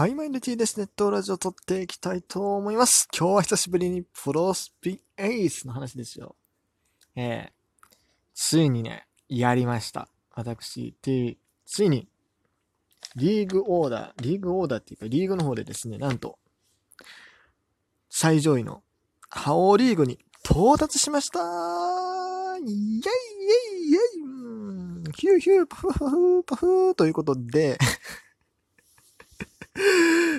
はい、マイルティーです。ネットラジオ撮っていきたいと思います。今日は久しぶりにプロスピエースの話ですよ。えー、ついにね、やりました。私、T、ついに、リーグオーダー、リーグオーダーっていうか、リーグの方でですね、なんと、最上位の、ハオリーグに到達しましたイェイイェイイェイヒューヒューパフパフパフということで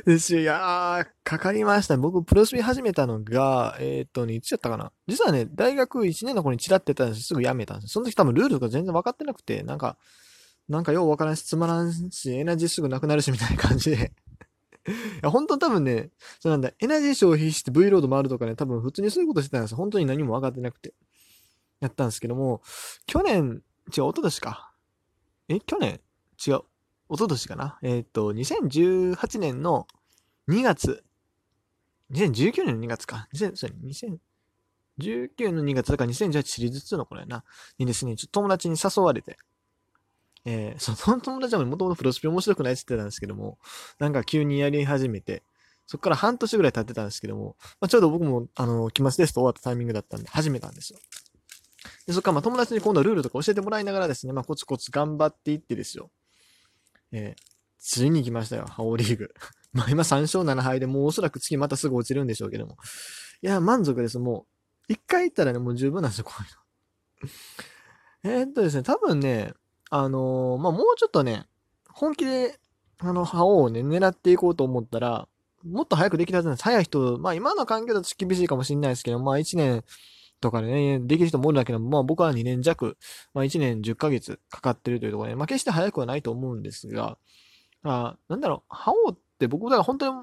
です。いやー、かかりました。僕、プロスピ始めたのが、えー、っとね、いつやったかな。実はね、大学1年の頃にチラってたんですすぐ辞めたんですその時多分ルールとか全然分かってなくて、なんか、なんかよう分からんし、つまらんし、エナジーすぐなくなるし、みたいな感じでいや、本当多分ね、そうなんだ、エナジー消費して V ロード回るとかね、多分普通にそういうことしてたんです本当に何も分かってなくて。やったんですけども、去年、違う、一昨年か。え、去年？違う。一昨年かな？えっ、ー、と、2018年の2月、2019年の2月か。2019年の2月だから2018シリーズ2の頃やな。にですね、ちょっと友達に誘われて、えー、その友達はもともとプロスピ面白くないって言ってたんですけども、なんか急にやり始めて、そこから半年ぐらい経ってたんですけども、まあ、ちょうど僕も、あの、期末テスト終わったタイミングだったんで始めたんですよ。で、そっからまあ友達に今度ルールとか教えてもらいながらですね、まあコツコツ頑張っていってですよ。えー、ついに来ましたよ、ハオリーグ。まあ今3勝7敗でもうおそらく次またすぐ落ちるんでしょうけども。いや、満足です。もう、一回行ったらね、もう十分なんですよ、こういうの。え、っとですね、多分ね、あのー、まあもうちょっとね、本気で、あの、覇王をね、狙っていこうと思ったら、もっと早くできたはずなんです。早い人、まあ今の環境だと厳しいかもしれないですけど、まあ1年とかでね、できる人もおるだけど、まあ僕は2年弱、まあ1年10ヶ月かかってるというところで、まあ決して早くはないと思うんですが、あなんだろう、覇王って僕、だから本当に、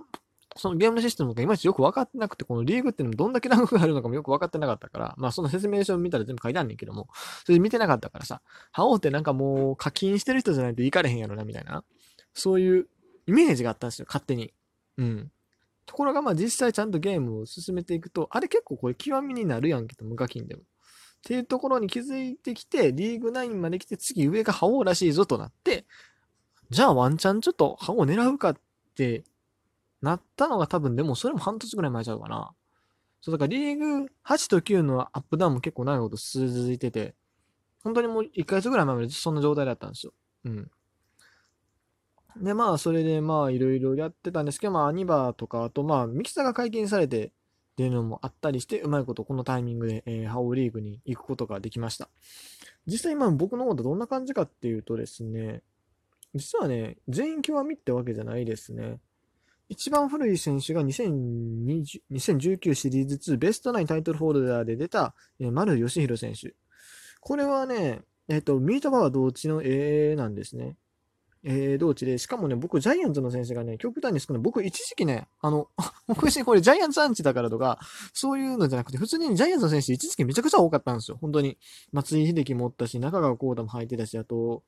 そのゲームのシステムがいまいちよく分かってなくて、このリーグっていうのもどんだけランクがあるのかもよく分かってなかったから、まあその説明書を見たら全部書いてあんねんけども、それで見てなかったからさ、覇王ってなんかもう課金してる人じゃないといかれへんやろな、みたいな、そういうイメージがあったんですよ、勝手に。うん。ところがまあ実際ちゃんとゲームを進めていくと、あれ結構これ極みになるやんけど、無課金でも。っていうところに気づいてきて、リーグ9まで来て、次上が覇王らしいぞとなって、じゃあワンチャンちょっと覇王狙うかってなったのが多分でもそれも半年ぐらい前ちゃうかな。そうだからリーグ8と9のアップダウンも結構長いこと続いてて、本当にもう1ヶ月ぐらい前までそんな状態だったんですよ。うん。で、まあ、それで、まあ、いろいろやってたんですけど、まあ、アニバーとか、あと、まあ、ミキサーが解禁されてっていうのもあったりして、うまいことこのタイミングで、えー、ハオリーグに行くことができました。実際今僕の方でどんな感じかっていうとですね、実はね、全員極みってわけじゃないですね。一番古い選手が2020 2019シリーズ2ベストナインタイトルホルダーで出た、えー、丸義弘選手。これはね、えっ、ー、と、ミートバー同値の A なんですね。えー、同地で、しかもね、僕、ジャイアンツの選手がね、極端に少ない。僕、一時期ね、あの、僕これジャイアンツアンチだからとか、そういうのじゃなくて、普通にジャイアンツの選手一時期めちゃくちゃ多かったんですよ。本当に。松井秀喜もおったし、中川幸太も入ってたし、あと、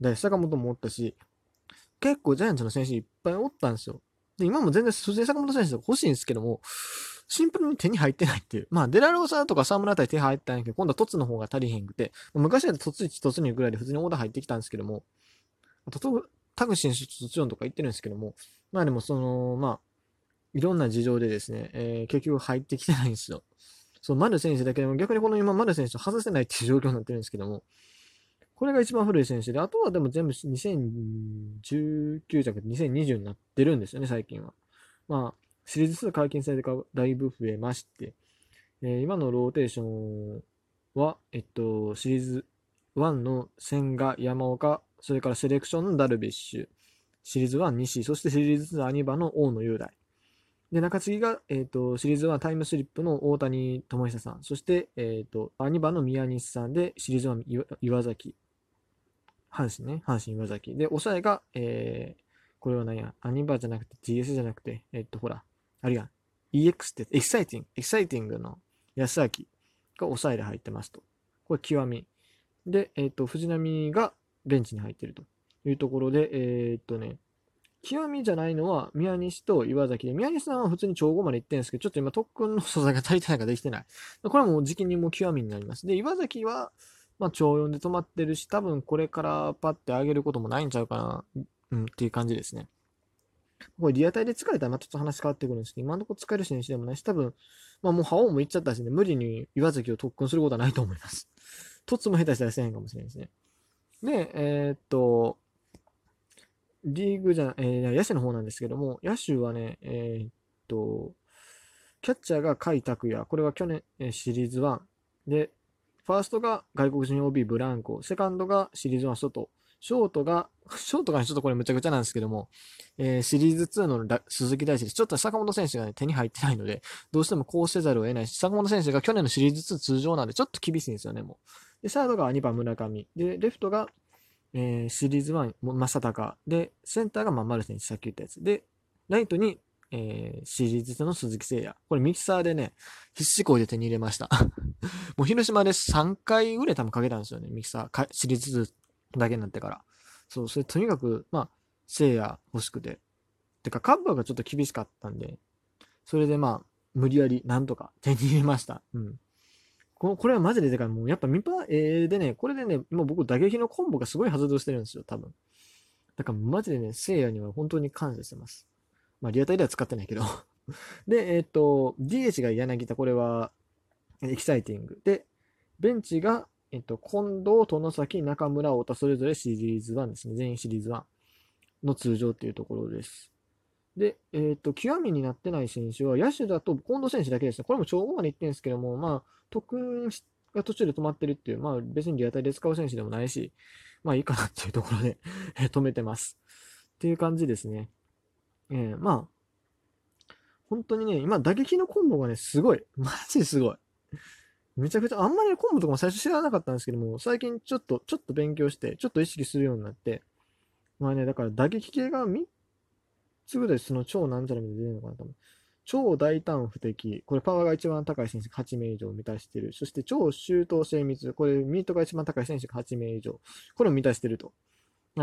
誰、坂本もおったし、結構ジャイアンツの選手いっぱいおったんですよ。で、今も全然、普通に坂本選手とか欲しいんですけども、シンプルに手に入ってないっていう。まあ、デラローサーとか沢村あたり手入ったんやけど、今度はトツの方が足りへんくて、昔はトツ1、トツ2ぐらいで普通にオーダー入ってきたんですけども、あと、タグ選手とチロンとか言ってるんですけども、まあでもその、まあ、いろんな事情でですね、えー、結局入ってきてないんですよ。そう、丸選手だけでも逆にこの今丸選手と外せないっていう状況になってるんですけども、これが一番古い選手で、あとはでも全部2019じゃなくて2020になってるんですよね、最近は。まあ、シリーズ数解禁されてからだいぶ増えまして、えー、今のローテーションは、えっと、シリーズ1の千賀、山岡、それからセレクションのダルビッシュ、シリーズ1西、そしてシリーズ2アニバの大野雄大。で、中継ぎが、えっ、ー、と、シリーズ1タイムスリップの大谷智久さん、そして、えっ、ー、と、アニバの宮西さんで、シリーズ1岩崎。阪神ね、阪神岩崎。で、抑えが、えー、これは何や、アニバじゃなくて GS じゃなくて、えっ、ー、と、ほら、あるやん。EX って、エキサイティング、エキサイティングの安明が抑えで入ってますと。これ極み。で、えっ、ー、と、藤波がベンチに入っているというところで、えー、っとね、極みじゃないのは宮西と岩崎で、宮西さんは普通に超5まで行ってるんですけど、ちょっと今特訓の素材が足りてないかできてない。これはもうじきにもう極みになります。で、岩崎は、まあ、超4で止まってるし、多分これからパッて上げることもないんちゃうかな、うん、っていう感じですね。これリアタイで使えたらまたちょっと話変わってくるんですけど、今のところ使える選手でもないし、多分、まあもう覇王も行っちゃったしね、無理に岩崎を特訓することはないと思います。凸も下手したらせへんかもしれないですね。で、えー、っと、リーグじゃ、えー、野手の方なんですけども、野手はね、えー、っと、キャッチャーが甲斐拓也、これは去年、えー、シリーズ1。で、ファーストが外国人 OB ブランコ、セカンドがシリーズ1外、ショートが、ショートがちょっとこれむちゃくちゃなんですけども、えー、シリーズ2の鈴木大地です。ちょっと坂本選手が、ね、手に入ってないので、どうしてもこうせざるを得ないし、坂本選手が去年のシリーズ2通常なんで、ちょっと厳しいんですよね、もう。で、サードが2番村上。で、レフトが、えー、シリーズ1、正隆。で、センターがまあ丸選手、さっき言ったやつ。で、ライトに、えー、シリーズ2の鈴木誠也。これミキサーでね、必死こいで手に入れました。もう広島で3回ぐらい多分かけたんですよね、ミキサー。シリーズ2だけになってから。そう、それとにかく、まあ、聖夜欲しくて。てか、カッパーがちょっと厳しかったんで、それでまあ、無理やりなんとか手に入れました。うん。ここれはマジででかい。もうやっぱミパ、えー、でね、これでね、もう僕打撃のコンボがすごい発動してるんですよ、多分。だからマジでね、聖夜には本当に感謝してます。まあ、リアタイでは使ってないけど で、えっ、ー、と、DH が柳田、これは、エキサイティング。で、ベンチがえっと、近藤、殿崎、中村、太田、それぞれシリーズ1ですね。全員シリーズ1の通常っていうところです。で、えっ、と、極みになってない選手は、野手だと近藤選手だけですね。これも超後まで言ってるんですけども、まあ、特訓が途中で止まってるっていう、まあ、別にリアタイで使う選手でもないし、まあいいかなっていうところで 止めてます。っていう感じですね。えー、まあ、本当にね、今、打撃のコンボがね、すごい。マジすごい。めちゃくちゃ、あんまり昆布とかも最初知らなかったんですけども、最近ちょっと、ちょっと勉強して、ちょっと意識するようになって、まあね、だから打撃系が3つぐらいその超なんちゃらみたい出るのかなと思う。超大胆不敵。これパワーが一番高い選手が8名以上を満たしてる。そして超周到精密。これミートが一番高い選手が8名以上。これを満たしてると。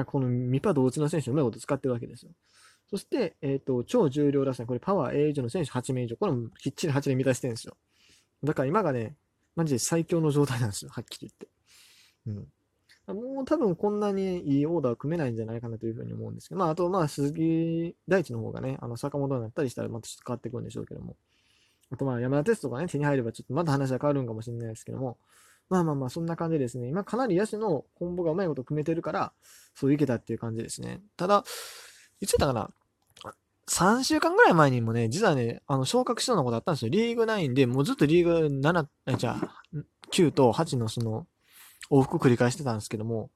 このミパ同値の選手をうまいこと使ってるわけですよ。そして、えっ、ー、と、超重量打線。これパワー A 以上の選手8名以上。これもきっちり8で満たしてるんですよ。だから今がね、マジで最強の状態なんですよ、はっきり言って。うん。もう多分こんなにいいオーダー組めないんじゃないかなというふうに思うんですけど、まあ、あと、まあ、鈴木大地の方がね、あの、坂本になったりしたらまたちょっと変わってくるんでしょうけども。あと、まあ、山田テストがね、手に入ればちょっとまだ話は変わるんかもしれないですけども、まあまあまあ、そんな感じですね。今かなり野手のコンボがうまいこと組めてるから、そういけたっていう感じですね。ただ、いつだったかな？3週間ぐらい前にもね、実はね、あの、昇格しそうなことあったんですよ。リーグ9で、もうずっとリーグ7、じゃあ、9と8のその、往復繰り返してたんですけども、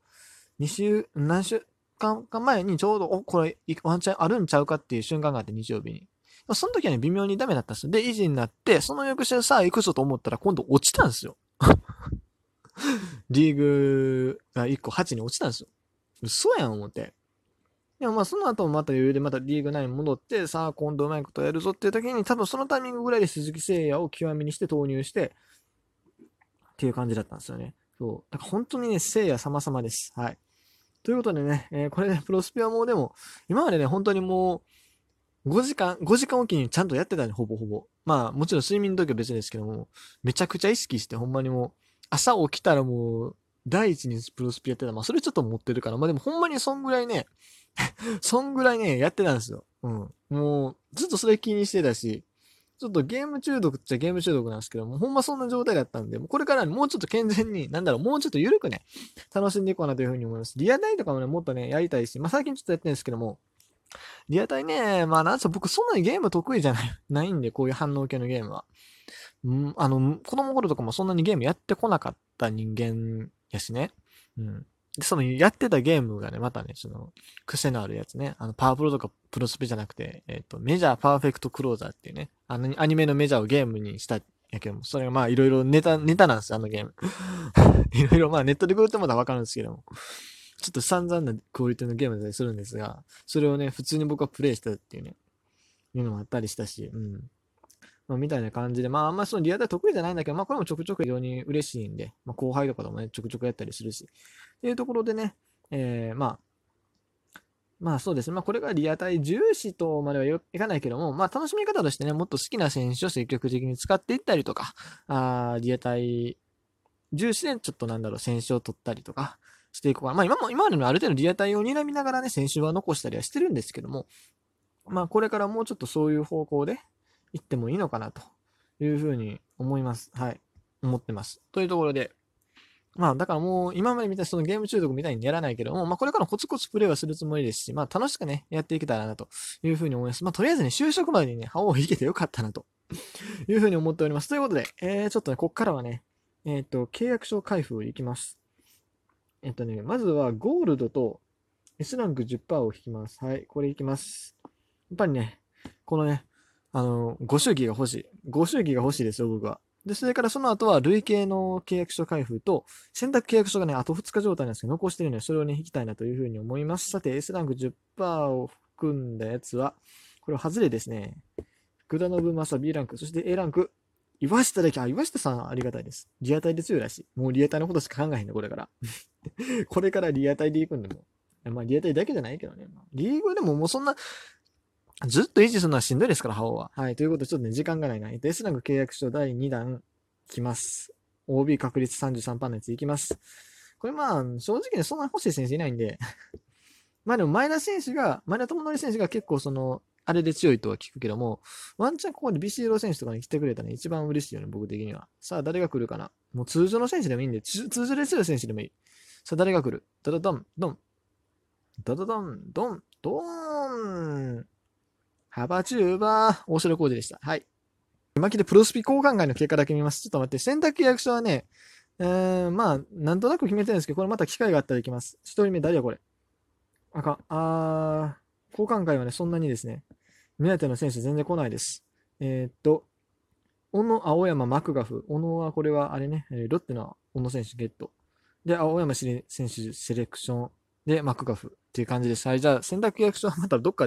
2週、何週間か前にちょうど、お、これ、ワンチャンあるんちゃうかっていう瞬間があって、日曜日に。その時はね、微妙にダメだったんですよ。で、維持になって、その翌週さあ行くぞと思ったら、今度落ちたんですよ。リーグが1個8に落ちたんですよ。嘘やん、思って。でもまあその後もまた余裕でまたリーグ9に戻って、さあ今度うまいことやるぞっていう時に多分そのタイミングぐらいで鈴木誠也を極みにして投入して、っていう感じだったんですよね。そう。だから本当にね、誠也様々です。はい。ということでね、えー、これね、プロスピアもでも、今までね、本当にもう、5時間、5時間おきにちゃんとやってたね、ほぼほぼ。まあ、もちろん睡眠の時は別ですけども、めちゃくちゃ意識して、ほんまにもう、朝起きたらもう、第一にプロスピやってた。まあ、それちょっと持ってるから。まあでもほんまにそんぐらいね、そんぐらいね、やってたんですよ。うん。もう、ずっとそれ気にしてたし、ちょっとゲーム中毒っちゃゲーム中毒なんですけども、ほんまそんな状態だったんで、これからもうちょっと健全に、なんだろう、もうちょっと緩くね、楽しんでいこうなというふうに思います。リアタイとかもね、もっとね、やりたいし、まあ最近ちょっとやってるんですけども、リアタイね、まあなんせ僕そんなにゲーム得意じゃない、ないんで、こういう反応系のゲームは。うん、あの、子供頃とかもそんなにゲームやってこなかった人間やしね。うん。で、そのやってたゲームがね、またね、その、癖のあるやつね。あの、パワープロとかプロスペじゃなくて、えっ、ー、と、メジャーパーフェクトクローザーっていうね、あの、アニメのメジャーをゲームにしたやけども、それがまあ、いろいろネタ、ネタなんですよ、あのゲーム。いろいろまあ、ネットでグってまだわかるんですけども。ちょっと散々なクオリティのゲームだったりするんですが、それをね、普通に僕はプレイしたっていうね、いうのもあったりしたし、うん。まあ、みたいな感じで、まあ、あんまそのリアタイ得意じゃないんだけど、まあ、これもちょくちょく非常に嬉しいんで、まあ、後輩とかでもね、ちょくちょくやったりするし、っていうところでね、えー、まあ、まあそうですね。まあこれがリアタイ重視とまではいかないけども、まあ楽しみ方としてね、もっと好きな選手を積極的に使っていったりとか、あリアタイ重視でちょっとなんだろう、選手を取ったりとかしていこうかな。まあ今も、今までのある程度リアタイを睨みながらね、選手は残したりはしてるんですけども、まあ、これからもうちょっとそういう方向で行ってもいいのかなというふうに思います。はい。思ってます。というところで、まあ、だからもう、今まで見たそのゲーム中毒みたいにやらないけども、まあ、これからコツコツプレイはするつもりですし、まあ、楽しくね、やっていけたらなというふうに思います。まあ、とりあえずね、就職までにね、歯を引けてよかったなと いうふうに思っております。ということで、えー、ちょっとね、こっからはね、えっ、ー、と、契約書開封いきます。えっ、とね、まずはゴールドと S ランク10%を引きます。はい、これいきます。やっぱりね、このね、あの、ご祝儀が欲しい。ご祝儀が欲しいですよ、僕は。で、それからその後は累計の契約書開封と、選択契約書がね、あと2日状態なんですけど、残してるので、それをね、引きたいなというふうに思います。さて、S ランク10%を含んだやつは、これは外れですね。グダノブマサ B ランク、そして A ランク、岩下だけ、あ、岩下さんありがたいです。リアタイで強いらしい。もうリアタイのことしか考えへんね、これから。これからリアタイで行くんでも。まあ、リアタイだけじゃないけどね。リーグでももうそんな、ずっと維持するのはしんどいですから、覇王は。はい。ということで、ちょっとね、時間がないな。S ランク契約書第2弾、きます。OB 確率33%のやついきます。これまあ、正直ね、そんな欲しい選手いないんで まあでも前田選手が、前田智則選手が結構その、あれで強いとは聞くけども、ワンチャンここでビシーロ選手とかに来てくれたら、ね、一番嬉しいよね、僕的には。さあ、誰が来るかなもう通常の選手でもいいんで、通常で強い選手でもいい。さあ、誰が来るドドドン、ドン。ドドドン、ドン、ドーン。幅チューバー、大城浩二でした。はい。巻きでプロスピ交換会の結果だけ見ます。ちょっと待って、選択役所はね、えー、まあ、なんとなく決めてるんですけど、これまた機会があったらいきます。一人目誰やこれ。あかん。あー、交換会はね、そんなにですね、目当ての選手全然来ないです。えー、っと、小野、青山、マクガフ。小野はこれはあれね、ロッテの小野選手ゲット。で、青山選手セレクションで、マクガフっていう感じです。はい、じゃあ選択役所はまたどっかで